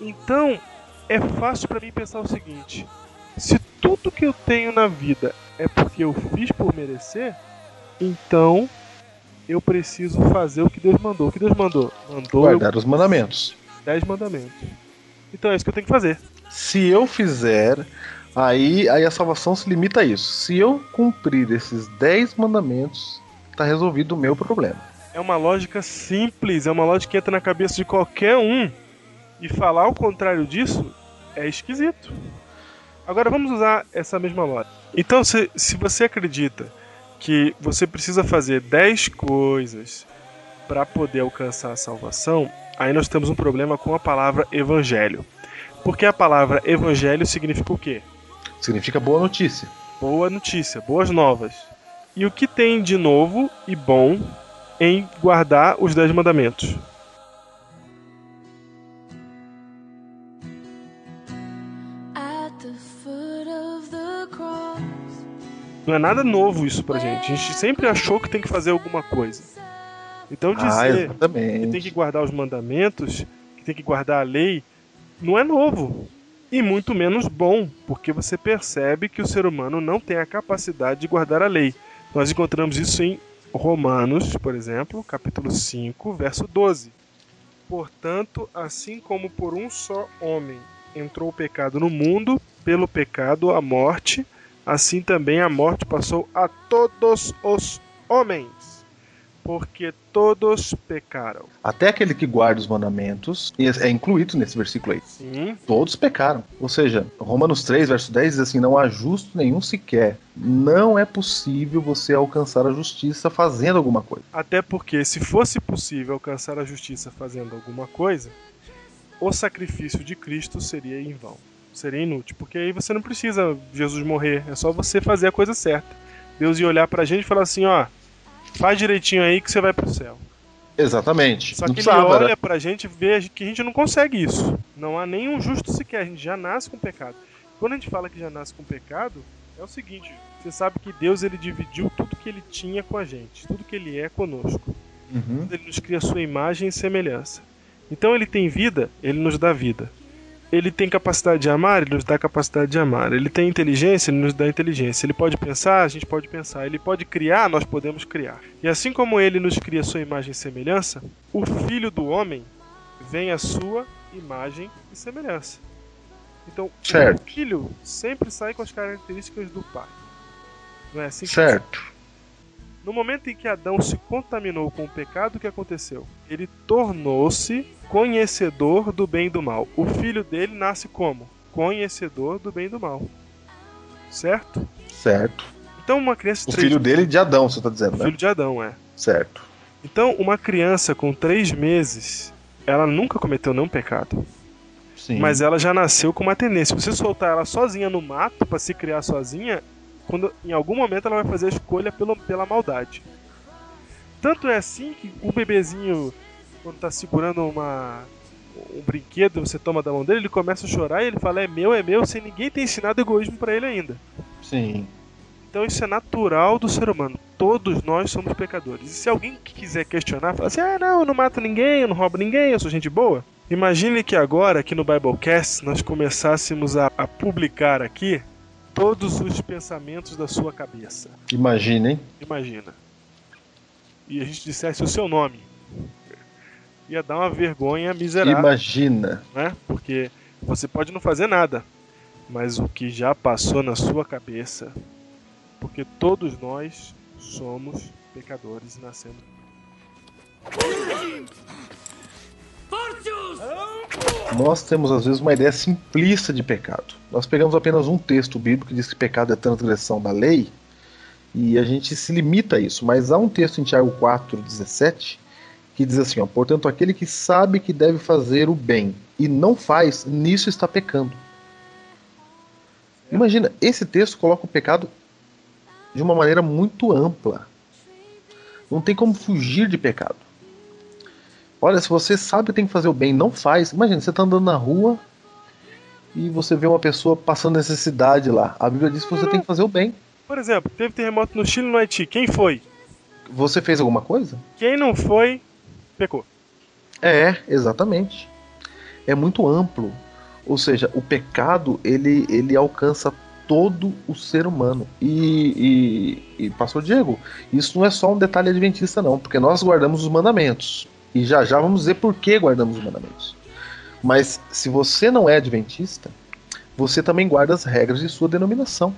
Então, é fácil para mim pensar o seguinte: se tudo que eu tenho na vida é porque eu fiz por merecer, então eu preciso fazer o que Deus mandou. O que Deus mandou? Mandou eu Guardar os mandamentos. dez mandamentos. Então é isso que eu tenho que fazer. Se eu fizer, aí, aí a salvação se limita a isso. Se eu cumprir esses 10 mandamentos, tá resolvido o meu problema. É uma lógica simples, é uma lógica que entra na cabeça de qualquer um. E falar o contrário disso é esquisito. Agora vamos usar essa mesma lógica. Então, se, se você acredita que você precisa fazer 10 coisas para poder alcançar a salvação, aí nós temos um problema com a palavra evangelho. Porque a palavra evangelho significa o quê? Significa boa notícia. Boa notícia, boas novas. E o que tem de novo e bom em guardar os dez mandamentos? Não é nada novo isso pra gente. A gente sempre achou que tem que fazer alguma coisa. Então Ah, dizer que tem que guardar os mandamentos, que tem que guardar a lei, não é novo. E muito menos bom, porque você percebe que o ser humano não tem a capacidade de guardar a lei. Nós encontramos isso em Romanos, por exemplo, capítulo 5, verso 12. Portanto, assim como por um só homem entrou o pecado no mundo, pelo pecado a morte, assim também a morte passou a todos os homens, porque todos pecaram. Até aquele que guarda os mandamentos é incluído nesse versículo aí. Sim, Todos pecaram. Ou seja, Romanos 3, verso 10 diz assim: Não há justo nenhum sequer. Não é possível você alcançar a justiça fazendo alguma coisa. até porque se fosse possível alcançar a justiça fazendo alguma coisa, o sacrifício de Cristo seria em vão. Seria inútil, porque aí você não precisa Jesus morrer, é só você fazer a coisa certa. Deus ia olhar pra gente e falar assim, ó, faz direitinho aí que você vai pro céu. Exatamente. Só que ele né? olha pra gente e vê que a gente não consegue isso. Não há nenhum justo sequer, a gente já nasce com pecado. Quando a gente fala que já nasce com pecado, é o seguinte, você sabe que Deus ele dividiu tudo que ele tinha com a gente, tudo que ele é conosco. Uhum. Ele nos cria a sua imagem e semelhança. Então ele tem vida, ele nos dá vida. Ele tem capacidade de amar, ele nos dá capacidade de amar. Ele tem inteligência, ele nos dá inteligência. Ele pode pensar, a gente pode pensar. Ele pode criar, nós podemos criar. E assim como ele nos cria a sua imagem e semelhança, o filho do homem vem a sua imagem e semelhança. Então, Certo. o filho sempre sai com as características do pai. Não é assim que Certo. No momento em que Adão se contaminou com o pecado, o que aconteceu? Ele tornou-se conhecedor do bem e do mal. O filho dele nasce como? Conhecedor do bem e do mal. Certo? Certo. Então uma criança O três filho dele de Adão, você tá dizendo, o né? filho de Adão, é. Certo. Então uma criança com três meses, ela nunca cometeu nenhum pecado. Sim. Mas ela já nasceu com uma tendência. Se você soltar ela sozinha no mato para se criar sozinha, quando em algum momento ela vai fazer a escolha pelo, pela maldade. Tanto é assim que o bebezinho, quando tá segurando uma um brinquedo, você toma da mão dele, ele começa a chorar e ele fala: "É meu, é meu", sem ninguém ter ensinado egoísmo para ele ainda. Sim. Então isso é natural do ser humano. Todos nós somos pecadores. E se alguém que quiser questionar, falar assim: ah, não, eu não mato ninguém, eu não roubo ninguém, eu sou gente boa. Imagine que agora, aqui no Biblecast, nós começássemos a, a publicar aqui todos os pensamentos da sua cabeça. Imagina, hein? Imagina. E a gente dissesse o seu nome. Ia dar uma vergonha miserável, Imagina. né? Porque você pode não fazer nada, mas o que já passou na sua cabeça, porque todos nós somos pecadores nascendo. Nós temos às vezes uma ideia simplista de pecado. Nós pegamos apenas um texto bíblico que diz que pecado é transgressão da lei e a gente se limita a isso. Mas há um texto em Tiago 4,17 que diz assim: ó, Portanto, aquele que sabe que deve fazer o bem e não faz, nisso está pecando. Imagina, esse texto coloca o pecado de uma maneira muito ampla. Não tem como fugir de pecado. Olha, se você sabe que tem que fazer o bem não faz, imagina, você está andando na rua e você vê uma pessoa passando necessidade lá. A Bíblia diz que você tem que fazer o bem. Por exemplo, teve terremoto no Chile e no Haiti. Quem foi? Você fez alguma coisa? Quem não foi, pecou. É, exatamente. É muito amplo. Ou seja, o pecado ele, ele alcança todo o ser humano. E, e, e, Pastor Diego, isso não é só um detalhe adventista, não, porque nós guardamos os mandamentos. E já já vamos dizer por que guardamos os mandamentos. Mas se você não é adventista, você também guarda as regras de sua denominação.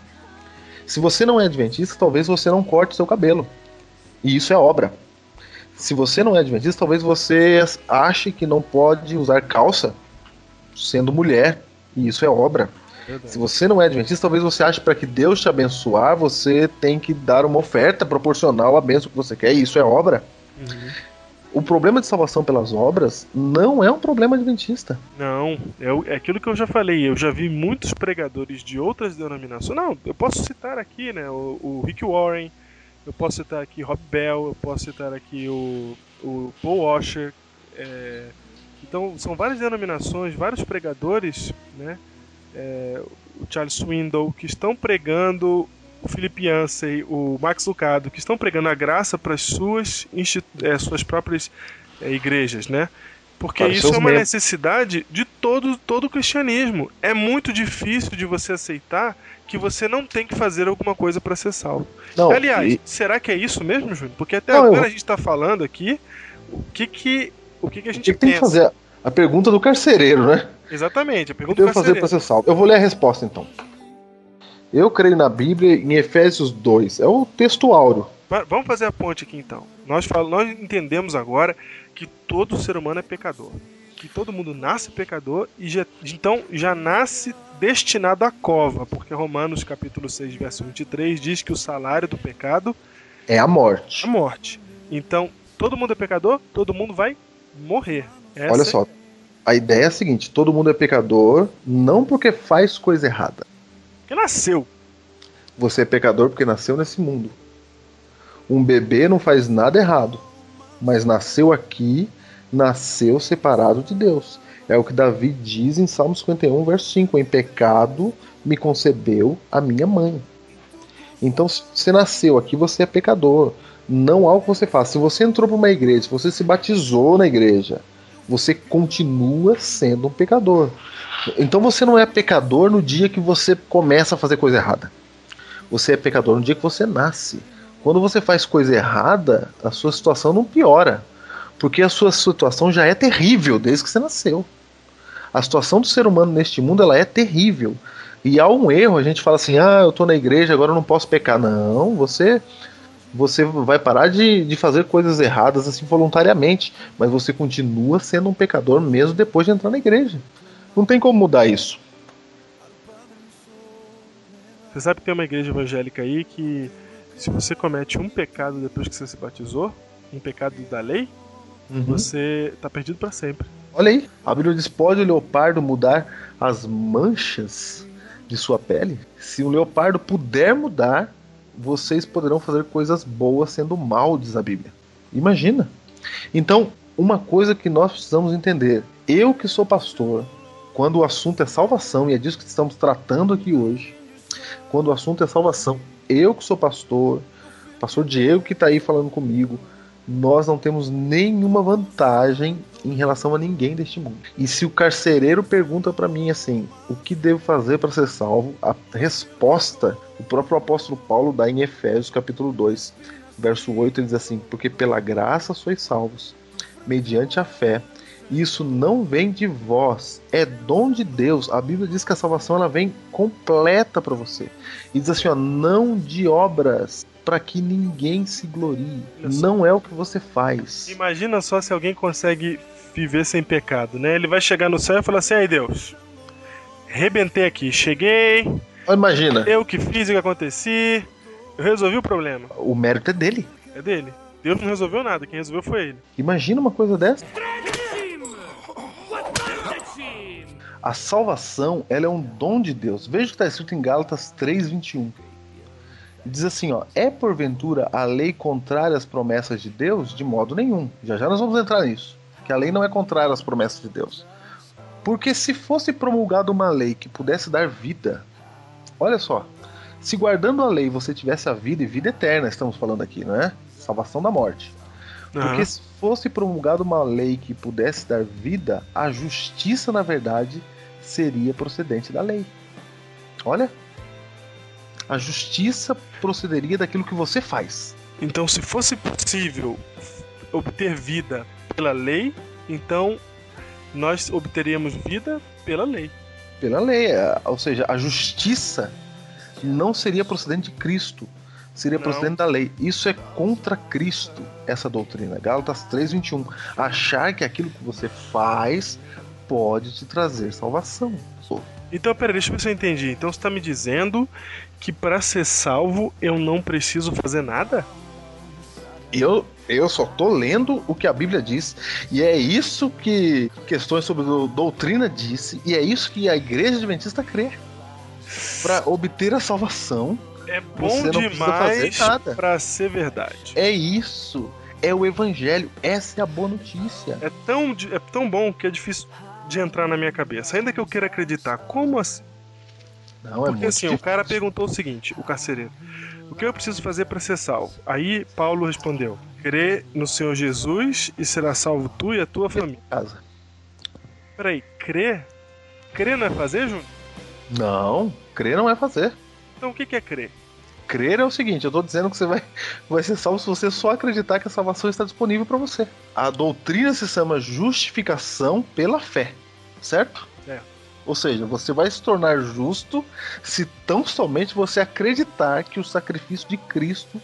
Se você não é adventista, talvez você não corte seu cabelo. E isso é obra. Se você não é adventista, talvez você ache que não pode usar calça sendo mulher. E isso é obra. Verdade. Se você não é adventista, talvez você ache para que Deus te abençoar, você tem que dar uma oferta proporcional à bênção que você quer. E isso é obra. O problema de salvação pelas obras não é um problema adventista. Não, é, é aquilo que eu já falei. Eu já vi muitos pregadores de outras denominações. Não, eu posso citar aqui, né? O, o Rick Warren, eu posso citar aqui Rob Bell, eu posso citar aqui o, o Paul Washer. é, então, são várias denominações, vários pregadores, né? É, o Charles Swindoll, que estão pregando o Philip Yancey, o Max Lucado, que estão pregando a graça para as suas, é, suas próprias é, igrejas, né? Porque Para isso é uma necessidade de todo, todo o cristianismo. É muito difícil de você aceitar que você não tem que fazer alguma coisa para ser salvo. Não, Aliás, e- será que é isso mesmo, Júnior? Porque até Não, eu- agora a gente está falando aqui o que que, o que, que a o gente que, que tem que fazer? A pergunta do carcereiro, né? Exatamente, a O que pergunta do fazer para carcereiro. ser salvo? Eu vou ler a resposta então. Eu creio na Bíblia em Efésios 2. É o texto áureo. Va- Vamos fazer a ponte aqui então. Nós, fal- nós entendemos agora que todo ser humano é pecador. Que todo mundo nasce pecador e já, então já nasce destinado à cova. Porque Romanos capítulo 6, verso 23 diz que o salário do pecado É a morte. é a morte. Então, todo mundo é pecador, todo mundo vai morrer. Essa Olha só. A ideia é a seguinte: todo mundo é pecador, não porque faz coisa errada. Que nasceu. Você é pecador porque nasceu nesse mundo. Um bebê não faz nada errado, mas nasceu aqui, nasceu separado de Deus. É o que Davi diz em Salmo 51, verso 5: Em pecado me concebeu a minha mãe. Então, se você nasceu aqui, você é pecador. Não há o que você faça. Se você entrou para uma igreja, se você se batizou na igreja, você continua sendo um pecador. Então você não é pecador no dia que você começa a fazer coisa errada. Você é pecador no dia que você nasce. Quando você faz coisa errada, a sua situação não piora. Porque a sua situação já é terrível desde que você nasceu. A situação do ser humano neste mundo ela é terrível. E há um erro, a gente fala assim: ah, eu tô na igreja, agora eu não posso pecar. Não, você você vai parar de, de fazer coisas erradas assim voluntariamente, mas você continua sendo um pecador mesmo depois de entrar na igreja. Não tem como mudar isso. Você sabe que tem uma igreja evangélica aí que se você comete um pecado depois que você se batizou, um pecado da lei, você tá perdido para sempre. Olha aí, a Bíblia diz: pode o leopardo mudar as manchas de sua pele? Se o leopardo puder mudar, vocês poderão fazer coisas boas sendo mal, diz a Bíblia. Imagina. Então, uma coisa que nós precisamos entender: eu que sou pastor, quando o assunto é salvação, e é disso que estamos tratando aqui hoje, quando o assunto é salvação, eu que sou pastor, pastor Diego que tá aí falando comigo, nós não temos nenhuma vantagem em relação a ninguém deste mundo. E se o carcereiro pergunta para mim assim, o que devo fazer para ser salvo? A resposta o próprio apóstolo Paulo dá em Efésios capítulo 2, verso 8, ele diz assim: "Porque pela graça sois salvos, mediante a fé, isso não vem de vós, é dom de Deus. A Bíblia diz que a salvação ela vem completa para você. E diz assim, ó, não de obras, para que ninguém se glorie. Não é o que você faz. Imagina só se alguém consegue viver sem pecado, né? Ele vai chegar no céu e falar assim: "Ai, Deus, rebentei aqui, cheguei, Imagina, eu que fiz o que aconteci, eu resolvi o problema". o mérito é dele. É dele. Deus não resolveu nada, quem resolveu foi ele. Imagina uma coisa dessa. A salvação, ela é um dom de Deus. Veja o que está escrito em Gálatas 3:21. Diz assim, ó: "É porventura a lei contrária às promessas de Deus? De modo nenhum." Já já nós vamos entrar nisso, que a lei não é contrária às promessas de Deus. Porque se fosse promulgada uma lei que pudesse dar vida, olha só, se guardando a lei você tivesse a vida e vida eterna, estamos falando aqui, não é? Salvação da morte. Porque Aham. se fosse promulgada uma lei que pudesse dar vida, a justiça, na verdade, seria procedente da lei. Olha. A justiça procederia daquilo que você faz. Então, se fosse possível obter vida pela lei, então nós obteríamos vida pela lei. Pela lei. é, Ou seja, a justiça não seria procedente de Cristo. Seria Não. procedente da lei. Isso é contra Cristo, essa doutrina. Gálatas 3,21. Achar que aquilo que você faz pode te trazer salvação. Então, peraí, deixa eu ver se eu entendi. Então, você está me dizendo que para ser salvo eu não preciso fazer nada? Eu, eu só tô lendo o que a Bíblia diz, e é isso que questões sobre do- doutrina disse, e é isso que a igreja adventista crê. Para obter a salvação, É bom Você não precisa fazer demais nada. para ser verdade. é isso. É o evangelho, essa é a boa notícia. É tão, é tão bom que é difícil de entrar na minha cabeça. Ainda que eu queira acreditar, como assim? Não, é Porque assim, o difícil. cara perguntou o seguinte, o carcereiro: O que eu preciso fazer para ser salvo? Aí Paulo respondeu: Crê no Senhor Jesus e será salvo tu e a tua família. Casa. Peraí, crer? Crer não é fazer, Júnior? Não, crer não é fazer. Então o que é crer? Crer é o seguinte, eu tô dizendo que você vai, vai ser salvo se você só acreditar que a salvação está disponível para você. A doutrina se chama justificação pela fé, certo? É. Ou seja, você vai se tornar justo se tão somente você acreditar que o sacrifício de Cristo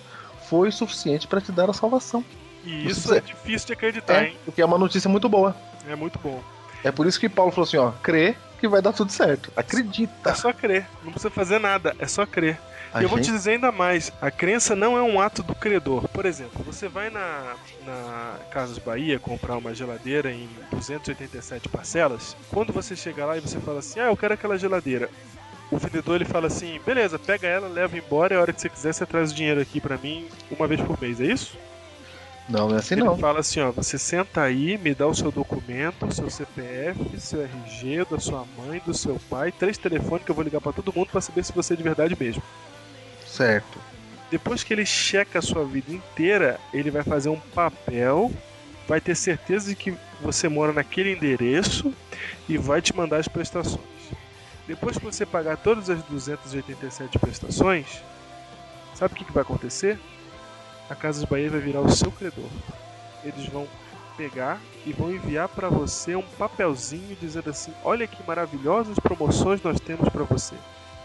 foi suficiente para te dar a salvação. E isso Você- é difícil de acreditar, É, hein? o que é uma notícia muito boa. É muito bom. É por isso que Paulo falou assim, ó, crê que vai dar tudo certo. Acredita. É só crer, não precisa fazer nada, é só crer. Eu vou te dizer ainda mais: a crença não é um ato do credor. Por exemplo, você vai na, na Casas Bahia comprar uma geladeira em 287 parcelas. Quando você chega lá e você fala assim: Ah, eu quero aquela geladeira. O vendedor ele fala assim: beleza, pega ela, leva embora. E a hora que você quiser, você traz o dinheiro aqui pra mim uma vez por mês, é isso? Não, não é assim ele não. fala assim: ó, você senta aí, me dá o seu documento, seu CPF, seu RG, da sua mãe, do seu pai, três telefones que eu vou ligar pra todo mundo pra saber se você é de verdade mesmo. Certo. Depois que ele checa a sua vida inteira, ele vai fazer um papel, vai ter certeza de que você mora naquele endereço e vai te mandar as prestações. Depois que você pagar todas as 287 prestações, sabe o que, que vai acontecer? A Casas Bahia vai virar o seu credor. Eles vão pegar e vão enviar para você um papelzinho dizendo assim: olha que maravilhosas promoções nós temos para você.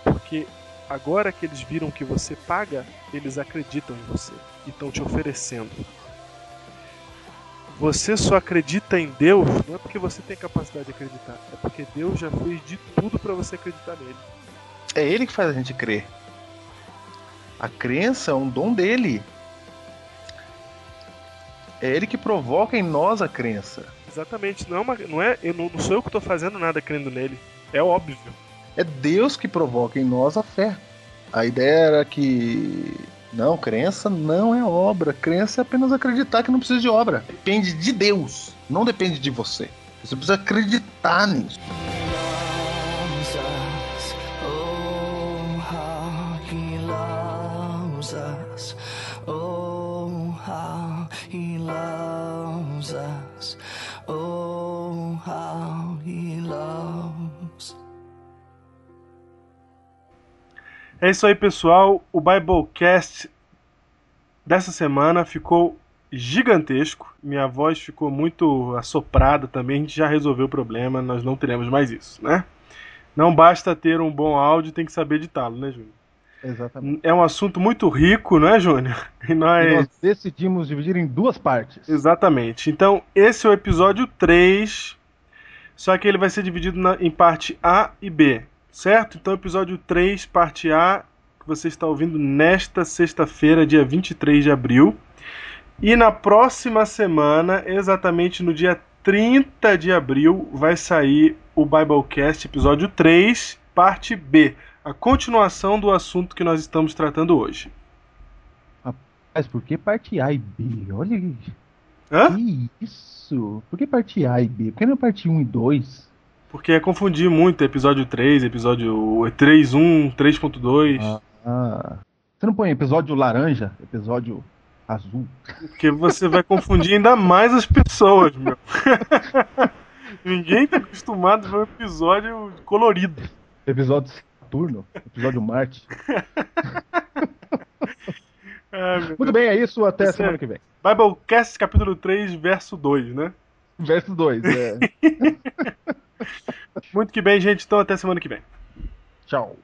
Porque agora que eles viram que você paga, eles acreditam em você e estão te oferecendo. Você só acredita em Deus não é porque você tem capacidade de acreditar, é porque Deus já fez de tudo para você acreditar nele. É ele que faz a gente crer. A crença é um dom dele. É ele que provoca em nós a crença. Exatamente, não é, uma, não é eu não, não sou eu que estou fazendo nada crendo nele. É óbvio. É Deus que provoca em nós a fé. A ideia era que não, crença não é obra. Crença é apenas acreditar que não precisa de obra. Depende de Deus, não depende de você. Você precisa acreditar nisso. É isso aí, pessoal. O Biblecast dessa semana ficou gigantesco. Minha voz ficou muito assoprada também. A gente já resolveu o problema. Nós não teremos mais isso, né? Não basta ter um bom áudio, tem que saber editá-lo, né, Júnior? Exatamente. É um assunto muito rico, não é, Júnior? E nós... E nós decidimos dividir em duas partes. Exatamente. Então, esse é o episódio 3, só que ele vai ser dividido na- em parte A e B, certo? Então, episódio 3, parte A, que você está ouvindo nesta sexta-feira, dia 23 de abril. E na próxima semana, exatamente no dia 30 de abril, vai sair o Biblecast, episódio 3, parte B. A continuação do assunto que nós estamos tratando hoje. Mas por que parte A e B? Olha. Hã? Que isso? Por que parte A e B? Por que não parte 1 e 2? Porque é confundir muito episódio 3, episódio 3.1, 3.2. Ah. Você não põe episódio laranja, episódio azul? Porque você vai confundir ainda mais as pessoas, meu. Ninguém tá acostumado a ver um episódio colorido. Episódio Saturno? Episódio Marte? Meu Muito bem, é isso. Até Isso semana é. que vem. Biblecast capítulo 3, verso 2, né? Verso 2. É. Muito que bem, gente. Então até semana que vem. Tchau.